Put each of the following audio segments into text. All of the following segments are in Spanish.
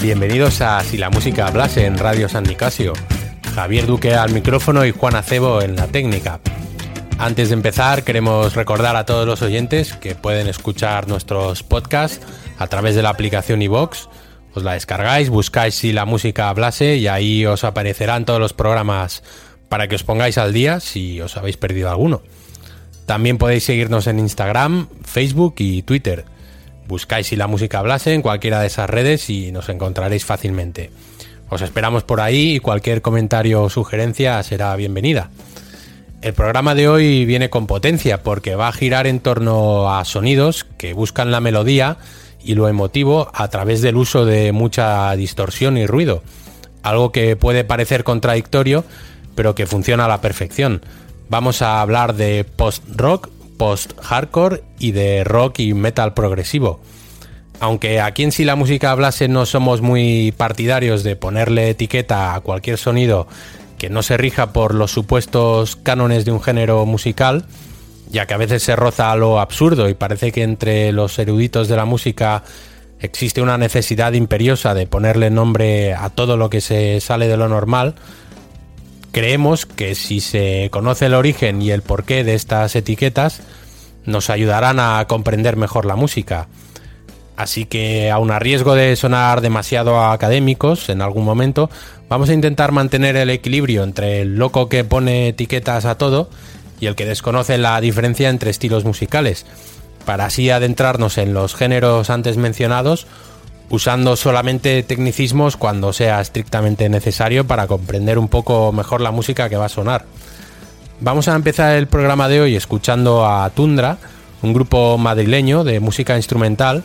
Bienvenidos a Si la música hablase en Radio San Nicasio. Javier Duque al micrófono y Juan Acebo en la técnica. Antes de empezar, queremos recordar a todos los oyentes que pueden escuchar nuestros podcasts a través de la aplicación iVox. Os la descargáis, buscáis Si la música hablase y ahí os aparecerán todos los programas para que os pongáis al día si os habéis perdido alguno. También podéis seguirnos en Instagram, Facebook y Twitter. Buscáis si la música hablase en cualquiera de esas redes y nos encontraréis fácilmente. Os esperamos por ahí y cualquier comentario o sugerencia será bienvenida. El programa de hoy viene con potencia porque va a girar en torno a sonidos que buscan la melodía y lo emotivo a través del uso de mucha distorsión y ruido. Algo que puede parecer contradictorio, pero que funciona a la perfección. Vamos a hablar de post-rock, post-hardcore y de rock y metal progresivo. Aunque aquí en sí la música hablase no somos muy partidarios de ponerle etiqueta a cualquier sonido que no se rija por los supuestos cánones de un género musical, ya que a veces se roza a lo absurdo y parece que entre los eruditos de la música existe una necesidad imperiosa de ponerle nombre a todo lo que se sale de lo normal, creemos que si se conoce el origen y el porqué de estas etiquetas, nos ayudarán a comprender mejor la música. Así que, aun a riesgo de sonar demasiado académicos en algún momento, vamos a intentar mantener el equilibrio entre el loco que pone etiquetas a todo y el que desconoce la diferencia entre estilos musicales, para así adentrarnos en los géneros antes mencionados, usando solamente tecnicismos cuando sea estrictamente necesario para comprender un poco mejor la música que va a sonar. Vamos a empezar el programa de hoy escuchando a Tundra, un grupo madrileño de música instrumental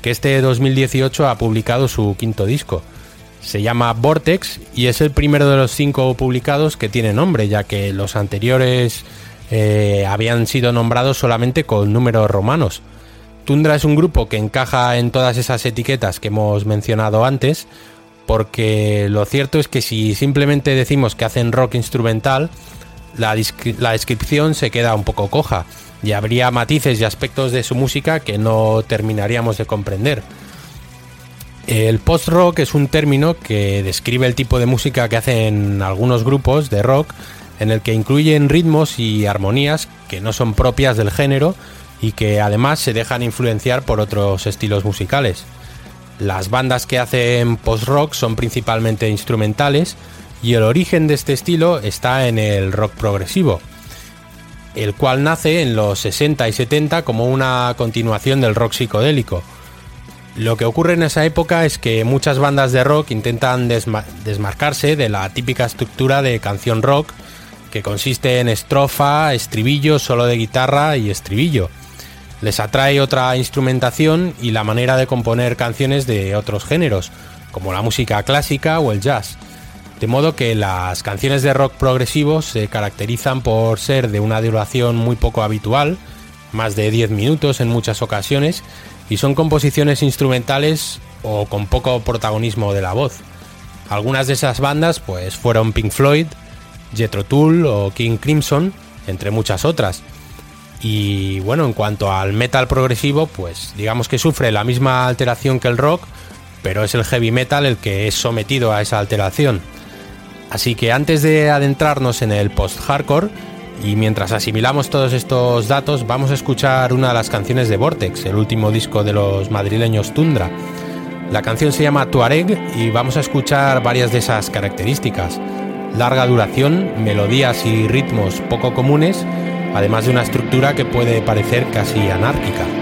que este 2018 ha publicado su quinto disco. Se llama Vortex y es el primero de los cinco publicados que tiene nombre, ya que los anteriores eh, habían sido nombrados solamente con números romanos. Tundra es un grupo que encaja en todas esas etiquetas que hemos mencionado antes, porque lo cierto es que si simplemente decimos que hacen rock instrumental, la, descripción se queda un poco coja y habría matices y aspectos de su música que no terminaríamos de comprender. El post-rock es un término que describe el tipo de música que hacen algunos grupos de rock en el que incluyen ritmos y armonías que no son propias del género y que además se dejan influenciar por otros estilos musicales. Las bandas que hacen post-rock son principalmente instrumentales y el origen de este estilo está en el rock progresivo, el cual nace en los 60 y 70 como una continuación del rock psicodélico. Lo que ocurre en esa época es que muchas bandas de rock intentan desmarcarse de la típica estructura de canción rock, que consiste en estrofa, estribillo, solo de guitarra y estribillo. Les atrae otra instrumentación y la manera de componer canciones de otros géneros, como la música clásica o el jazz. De modo que las canciones de rock progresivo se caracterizan por ser de una duración muy poco habitual, más de 10 minutos en muchas ocasiones, y son composiciones instrumentales o con poco protagonismo de la voz. Algunas de esas bandas pues fueron Pink Floyd, Jethro Tull o King Crimson, entre muchas otras. Y bueno, en cuanto al metal progresivo, pues digamos que sufre la misma alteración que el rock, pero es el heavy metal el que es sometido a esa alteración. Así que antes de adentrarnos en el post-hardcore, y mientras asimilamos todos estos datos, vamos a escuchar una de las canciones de Vortex, el último disco de los madrileños Tundra. La canción se llama Tuareg y vamos a escuchar varias de esas características. Larga duración, melodías y ritmos poco comunes, además de una estructura que puede parecer casi anárquica.